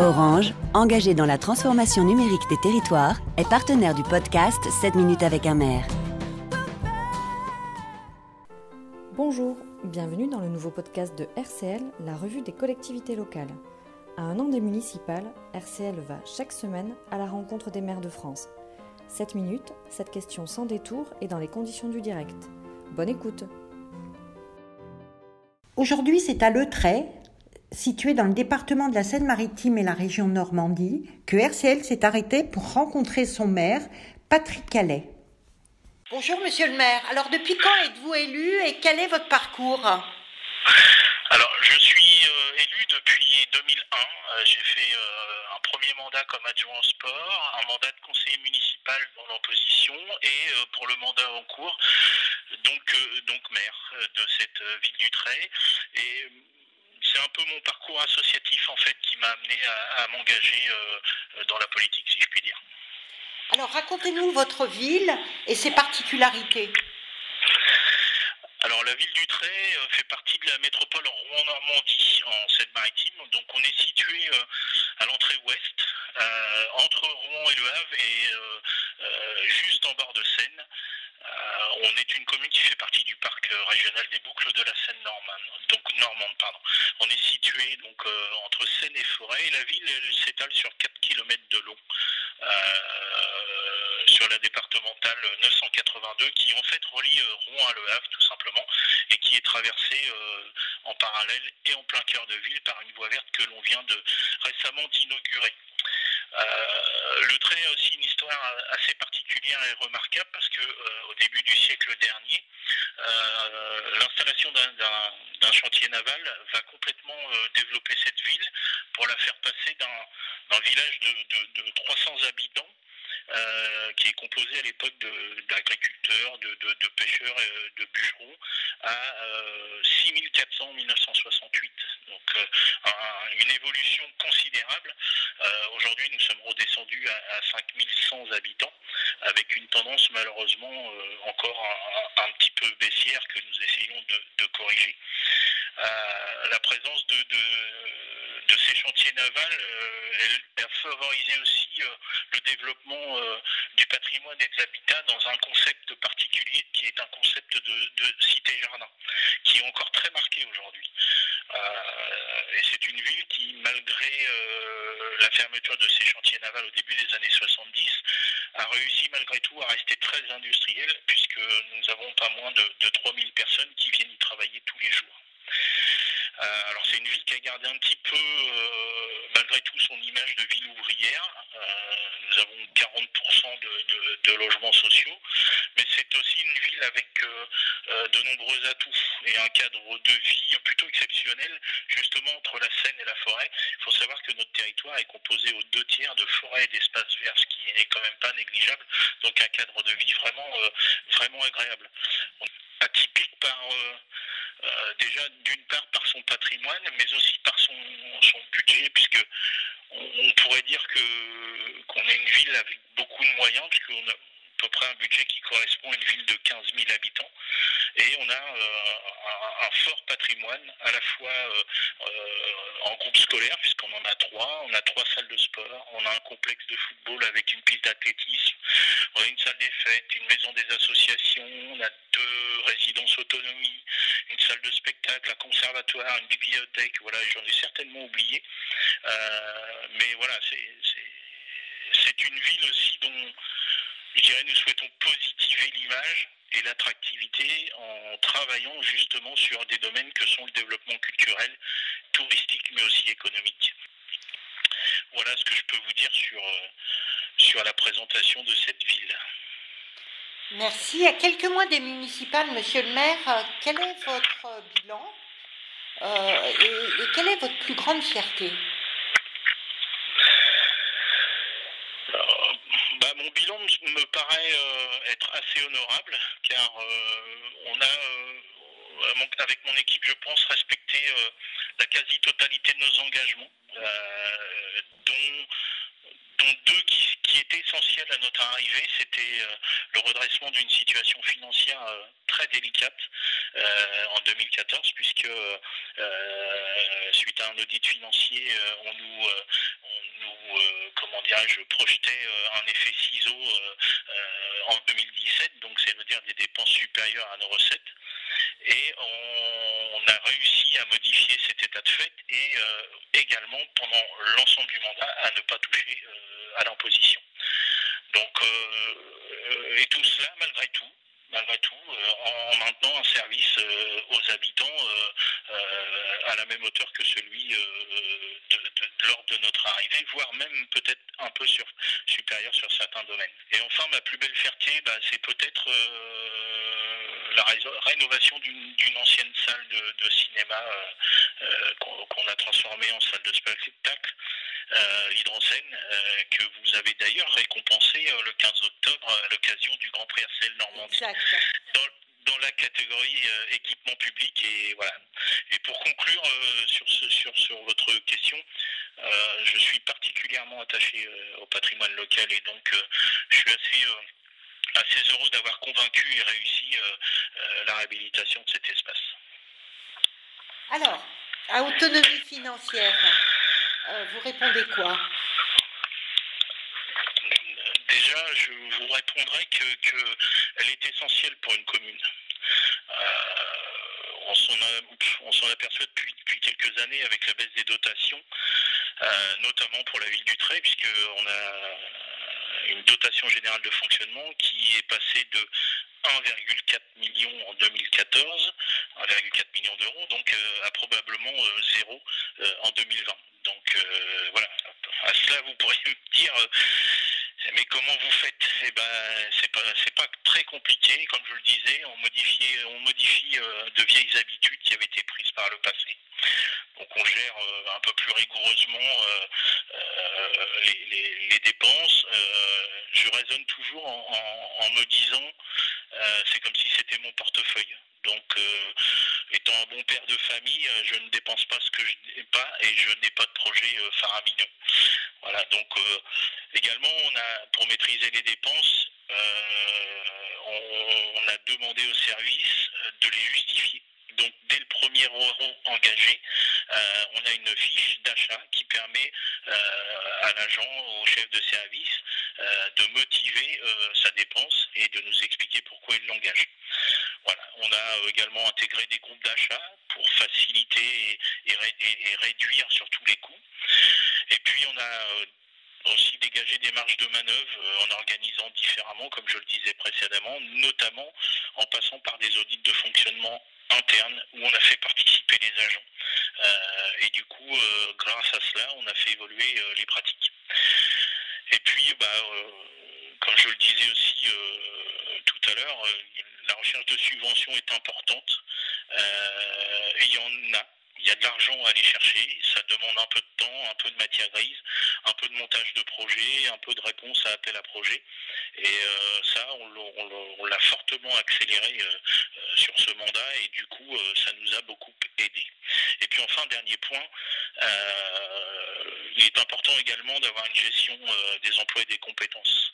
Orange, engagé dans la transformation numérique des territoires, est partenaire du podcast 7 minutes avec un maire. Bonjour, bienvenue dans le nouveau podcast de RCL, la revue des collectivités locales. À un an des municipales, RCL va chaque semaine à la rencontre des maires de France. 7 minutes, cette question sans détour et dans les conditions du direct. Bonne écoute Aujourd'hui, c'est à Le Situé dans le département de la Seine-Maritime et la région Normandie, que RCL s'est arrêté pour rencontrer son maire, Patrick Calais. Bonjour Monsieur le maire. Alors depuis quand êtes-vous élu et quel est votre parcours Alors je suis euh, élu depuis 2001. Euh, J'ai fait euh, un premier mandat comme adjoint au sport, un mandat de conseiller municipal dans l'opposition et euh, pour le mandat en cours, donc, euh, donc maire de cette euh, ville du Trait. Et euh, c'est un peu mon parcours associatif en fait qui m'a amené à, à m'engager euh, dans la politique, si je puis dire. Alors racontez-nous votre ville et ses particularités. Alors la ville du Trait euh, fait partie de la métropole Rouen-Normandie en Seine-Maritime. Donc on est situé euh, à l'entrée ouest, euh, entre Rouen et Le Havre et euh, euh, juste en bord de Seine. Euh, on est une commune qui fait partie du parc euh, régional des boucles de la Seine normande. Donc normande, pardon. On est situé donc euh, entre Seine et Forêt et la ville s'étale sur 4 km de long sur la départementale 982 qui en fait relie Rouen à Le Havre tout simplement et qui est traversée en parallèle et en plein cœur de ville par une voie verte que l'on vient de récemment d'inaugurer. Euh, le trait a aussi une histoire assez particulière et remarquable parce que euh, au début du siècle dernier, euh, l'installation d'un- chantier naval va complètement développer cette ville pour la faire passer d'un village de, de- de 300 habitants euh, qui est composé à l'époque d'agriculteurs, de, de- de pêcheurs et de bûcherons, à euh, 6400 en 1968. Donc euh, un- une évolution considérable. Euh, Aujourd'hui, nous sommes redescendus à, à 5100 habitants, avec une tendance malheureusement euh, encore un, petit peu baissière que nous essayons de, corriger. Euh, la présence de- de ces chantiers navals, euh, elle a favorisé aussi euh, le développement euh, du patrimoine et de l'habitat dans un concept particulier qui est un concept de, cité-jardin, qui est encore très marqué aujourd'hui. Et c'est une ville qui, malgré la fermeture de ces chantiers navals au début des années 70, a réussi malgré tout à rester très industrielle, puisque nous avons pas moins de, de 3000 personnes qui viennent y travailler tous les jours. Euh, alors c'est une ville qui a gardé un petit peu, euh, malgré tout, son image de ville ouvrière. Euh, nous avons 40% de, logements sociaux, mais c'est aussi une ville avec de nombreux atouts et un cadre de vie plutôt exceptionnel, justement entre la Seine et la forêt. Il faut savoir que notre territoire est composé aux deux tiers de forêts et d'espaces verts, ce qui n'est quand même pas négligeable. Donc un cadre de vie vraiment, vraiment agréable. Atypique par euh, déjà d'une part par son patrimoine, mais aussi par son, son budget, puisque on, pourrait dire que qu'on est une ville avec beaucoup de moyens, puisqu'on a peu près un budget qui correspond à une ville de 15 000 habitants, et on a euh, un, fort patrimoine à la fois euh, euh, en groupe scolaire, puisqu'on en a trois, on a trois salles de sport, on a un complexe de football avec une piste d'athlétisme, on a une salle des fêtes, une maison des associations, on a deux résidences autonomie, une salle de spectacle, un conservatoire, une bibliothèque, voilà, j'en ai certainement oublié. Mais voilà, c'est une ville aussi dont je dirais nous souhaitons positiver l'image et l'attractivité en travaillant justement sur des domaines que sont le développement culturel, touristique, mais aussi économique. Voilà ce que je peux vous dire sur, euh, sur la présentation de cette ville. Merci. À quelques mois des municipales, Monsieur le maire, euh, quel est votre bilan euh, et quelle est votre plus grande fierté Alors, bah, bilan me paraît euh, être assez honorable car euh, on a, euh, avec mon équipe, je pense, respecté la quasi-totalité de nos engagements, dont, deux qui, étaient essentiels à notre arrivée. C'était le redressement d'une situation financière très délicate en 2014, puisque suite à un audit financier, on nous, où, comment dirais-je, projetait un effet ciseau en 2017, donc c'est veut dire des dépenses supérieures à nos recettes. Et on, a réussi à modifier cet état de fait et également pendant l'ensemble du mandat à ne pas toucher à l'imposition. Donc, et tout cela malgré tout, malgré tout, en maintenant un service aux habitants à la même hauteur que celui de, lors de notre arrivée, voire même peut-être un peu sur, supérieur sur certains domaines. Et enfin, ma plus belle fierté, bah, c'est peut-être la rénovation d'une ancienne salle de, cinéma qu'on a transformée en salle de spectacle euh, Hydrocène, euh, que vous avez d'ailleurs récompensé euh, le 15 octobre à l'occasion du Grand Prix RCL Normandie. Dans, dans, la catégorie équipement public et voilà. Et pour conclure sur, sur, sur votre question, je suis particulièrement attaché au patrimoine local et donc je suis assez assez heureux d'avoir convaincu et réussi la réhabilitation de cet espace. Alors, à autonomie financière, euh, vous répondez quoi? Déjà, je vous répondrai qu'elle que est essentielle pour une commune. Euh, on s'en aperçoit depuis, quelques années avec la baisse des dotations, euh, notamment pour la ville du Trait, puisqu'on a une dotation générale de fonctionnement qui est passée de 1,4 million en 2014, 1,4 million d'euros, donc à probablement zéro en 2020. Donc euh, voilà, à cela vous pourriez me dire, euh, mais comment vous faites? Eh ben, c'est pas, pas très compliqué, comme je le disais, on modifie, on modifie euh, de vieilles habitudes qui avaient été prises par le passé. Donc on gère un peu plus rigoureusement les, dépenses. je raisonne toujours en me disant, c'est comme si c'était mon portefeuille. Donc, euh, étant un bon père de famille, euh, je ne dépense pas ce que je n'ai pas et je n'ai pas de projet euh, faramineux. Voilà, donc également, on a, pour maîtriser les dépenses, on, a demandé au service de les justifier. Donc, dès le premier euro engagé, on a une fiche d'achat qui permet à l'agent, au chef de service, de motiver sa dépense et de nous expliquer pourquoi il l'engage. Voilà, on a également intégré des groupes d'achat pour faciliter et, réduire surtout les coûts. Et puis on a euh, aussi dégagé des marges de manœuvre euh, en organisant différemment, comme je le disais précédemment, notamment en passant par des audits de fonctionnement interne où on a fait participer les agents. Euh, et du coup, grâce à cela, on a fait évoluer les pratiques. Et puis, bah, comme je le disais aussi tout à l'heure, la recherche de subventions est importante euh, il y en a. Il y a de l'argent à aller chercher, ça demande un peu de temps, un peu de matière grise, un peu de montage de projet, un peu de réponse à appel à projet. Et euh, ça, on l'a fortement accéléré euh, sur ce mandat et du coup, ça nous a beaucoup aidé. Et puis enfin, dernier point, il est important également d'avoir une gestion des emplois et des compétences.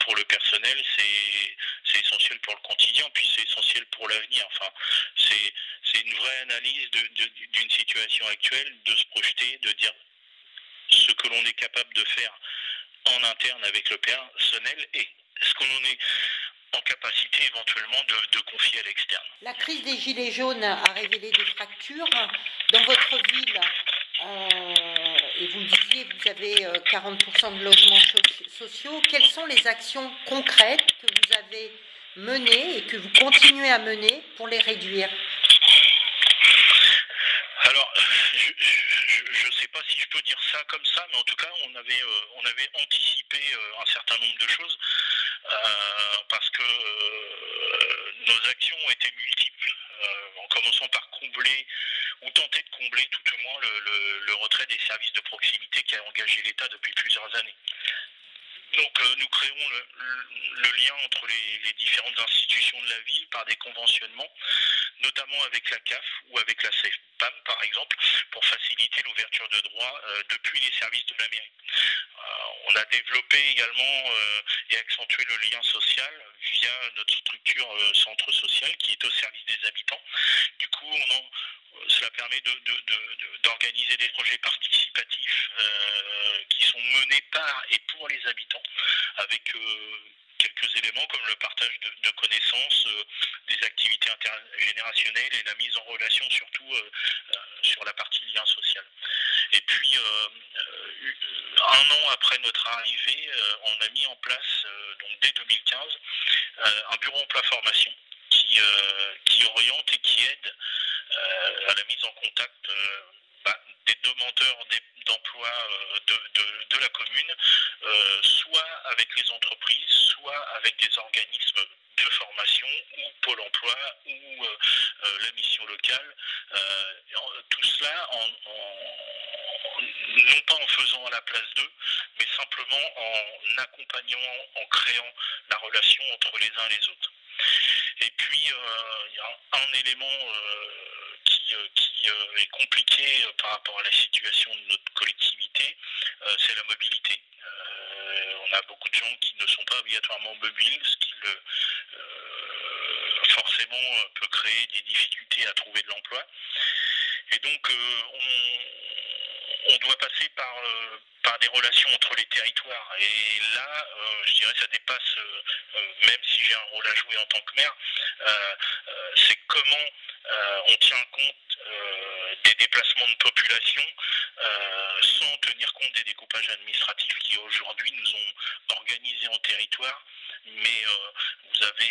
pour le personnel, c'est essentiel pour le quotidien, puis c'est essentiel pour l'avenir. Enfin, c'est une vraie analyse d'une situation actuelle, de se projeter, de dire ce que l'on est capable de faire en interne avec le personnel et ce que l'on est en capacité éventuellement de, confier à l'externe. La crise des Gilets jaunes a révélé des fractures. Dans votre ville, euh, et vous le disiez, vous avez 40% euh, de logements sociaux. Quelles sont les actions concrètes que vous avez menées et que vous continuez à mener pour les réduire Alors, je ne sais pas si je peux dire ça comme ça, mais en tout cas, on avait, euh, on avait anticipé un certain nombre de choses parce que nos actions ont été multiples, en commençant par combler ou tenter de combler tout au moins le, retrait des services de proximité qui a engagé l'État depuis plusieurs années. Donc euh, nous créons le, lien entre les, différentes institutions de la ville par des conventionnements, notamment avec la CAF ou avec la CEFPAM par exemple, pour faciliter l'ouverture de droits euh, depuis les services de la mairie. Euh, on a développé également et accentué le lien social via notre structure centre social qui est au service des habitants. Du coup, cela permet d'organiser des projets participatifs qui sont menés par et pour les habitants, avec quelques éléments comme le partage de, connaissances, des activités intergénérationnelles et la mise en relation surtout sur la partie lien social. Et puis, un an après notre arrivée, on a mis en place, donc dès 2015, un bureau emploi formation qui, oriente et qui aide à la mise en contact bah, des demandeurs d'emploi de, la commune, soit avec les entreprises, soit avec des organismes de formation ou Pôle emploi ou la mission locale. tout cela en, non pas en faisant à la place d'eux, mais simplement en accompagnant, en créant la relation entre les uns et les autres. Et puis, il y a un élément qui, est compliqué par rapport à la situation de notre collectivité, c'est la mobilité. on a beaucoup de gens qui ne sont pas obligatoirement mobiles, ce qui forcément peut créer des difficultés à trouver de l'emploi. Et donc, on, doit passer par, par des relations entre les territoires. Et là, je dirais, ça dépasse, même si j'ai un rôle à jouer en tant que maire, c'est comment on tient compte des déplacements de population sans tenir compte des découpages administratifs qui aujourd'hui nous ont organisés en territoire. Mais vous avez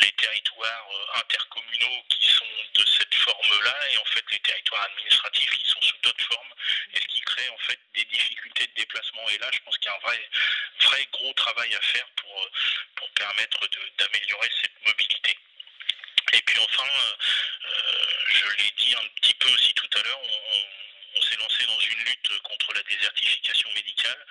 les territoires intercommunaux qui sont de cette forme-là et en fait les territoires administratifs qui sont sous d'autres formes et ce qui crée en fait des difficultés de déplacement. Et là, je pense qu'il y a un vrai, vrai gros travail à faire pour, pour permettre d'améliorer cette mobilité. Et puis enfin, je l'ai dit un petit peu aussi tout à l'heure, on, s'est lancé dans une lutte contre la désertification médicale.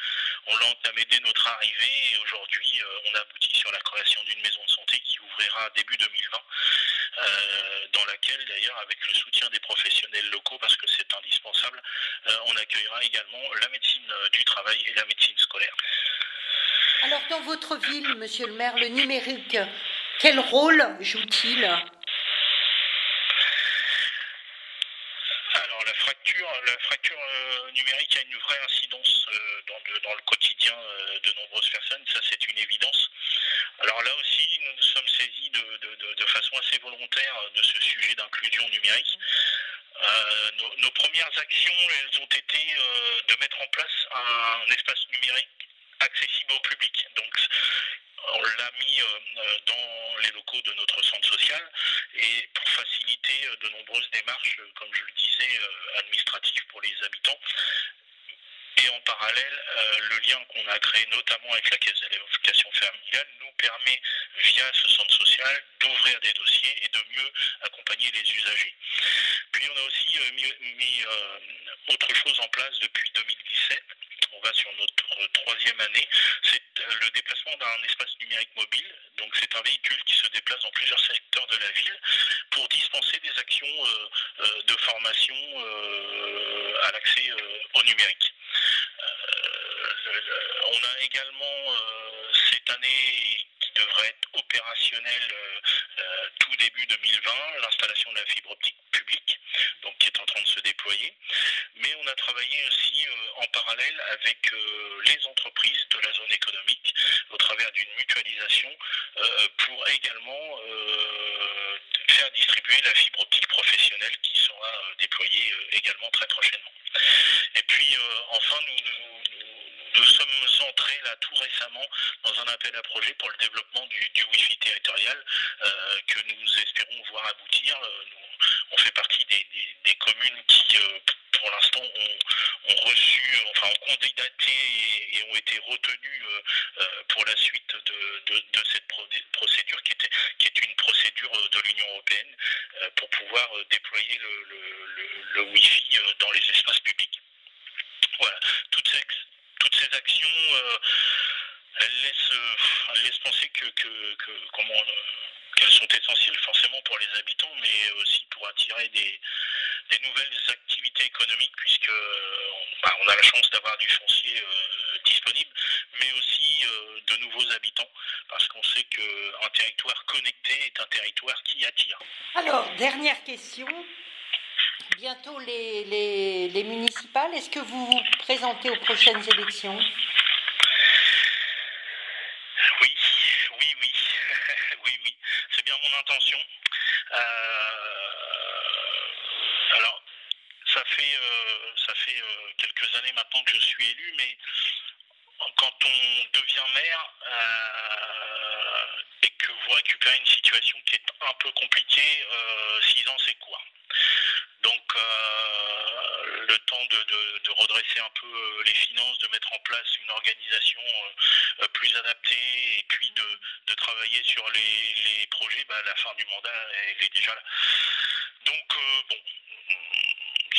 On l'a entamé dès notre arrivée et aujourd'hui, on aboutit sur la création d'une maison de santé qui ouvrira début 2020, dans laquelle d'ailleurs, avec le soutien des professionnels locaux, parce que c'est indispensable, on accueillera également la médecine du travail et la médecine scolaire. Alors dans votre ville, monsieur le maire, le numérique, quel rôle joue-t-il? Alors la fracture, fracture numérique a une vraie incidence dans, le, quotidien de nombreuses personnes, ça c'est une évidence. Alors là aussi, nous nous sommes saisis de, façon assez volontaire de ce sujet d'inclusion numérique. nos, premières actions, elles ont été de mettre en place un espace numérique accessible au public. Donc, on l'a mis dans les locaux de notre centre social et pour faciliter de nombreuses démarches, comme je le disais, administratives pour les habitants. Et en parallèle, le lien qu'on a créé notamment avec la Caisse d'allocation familiale nous permet, via ce centre social, d'ouvrir des dossiers et de mieux accompagner les usagers. Puis on a aussi mis, autre chose en place depuis 2017 on va sur notre troisième année, c'est le déplacement d'un espace numérique mobile. Donc c'est un véhicule qui se déplace dans plusieurs secteurs de la ville pour dispenser des actions de formation à l'accès au numérique. on a également cette année qui devrait être opérationnelle tout début 2020, l'installation de la fibre optique publique, donc qui est en train de se déployer. Mais on a travaillé aussi en parallèle avec les entreprises de la zone économique au travers d'une mutualisation pour également faire distribuer la fibre optique professionnelle qui sera déployée également très prochainement. Et puis enfin, nous, nous, sommes entrés là tout récemment dans un appel à projet pour le développement du, du Wi-Fi territorial que nous espérons voir aboutir. on fait partie des, communes qui, ont candidaté et, ont été retenues pour la suite de, cette procédure qui, était, qui est une procédure de l'Union européenne pour pouvoir déployer le, Wi-Fi dans les espaces publics. Voilà, toutes ces, toutes ces actions, elles, laissent, penser que, comment, qu'elles sont essentielles forcément pour les habitants, mais aussi pour attirer des, nouvelles activités économiques, puisque on a la chance d'avoir du foncier disponible, mais aussi de nouveaux habitants, parce qu'on sait qu'un territoire connecté est un territoire qui attire. Alors, dernière question. bientôt les, les, municipales. Est-ce que vous vous présentez aux prochaines élections Oui, oui, oui. oui, oui. C'est bien mon intention. Euh, alors, ça fait, euh, ça fait euh, quelques années que je suis élu, mais quand on devient maire et que vous récupérez une situation qui est un peu compliquée, six ans c'est quoi? Donc euh, le temps de, redresser un peu euh, les finances, de mettre en place une organisation euh, plus adaptée et puis de, travailler sur les, projets, bah, la fin du mandat elle est déjà là. Donc bon,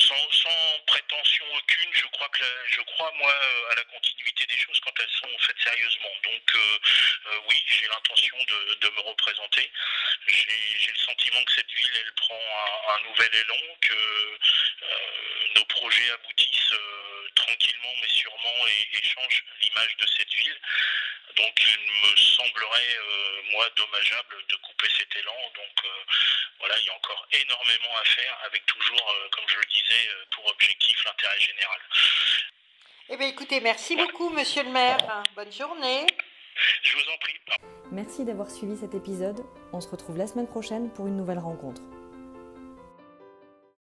sans, prétention aucune, je crois que je crois moi à la continuité des choses quand elles sont faites sérieusement. Donc oui, j'ai l'intention de, me représenter. J'ai le sentiment que cette ville elle prend un nouvel élan, que euh, nos projets aboutissent euh, tranquillement mais sûrement et, changent l'image de cette ville. Donc il me semblerait, euh, moi, dommageable de couper cet élan. Donc voilà, il y a encore énormément à faire avec toujours, comme je le disais, pour objectif l'intérêt général. Eh bien écoutez, merci beaucoup monsieur le maire. Bonne journée. Je vous en prie. Merci d'avoir suivi cet épisode. On se retrouve la semaine prochaine pour une nouvelle rencontre.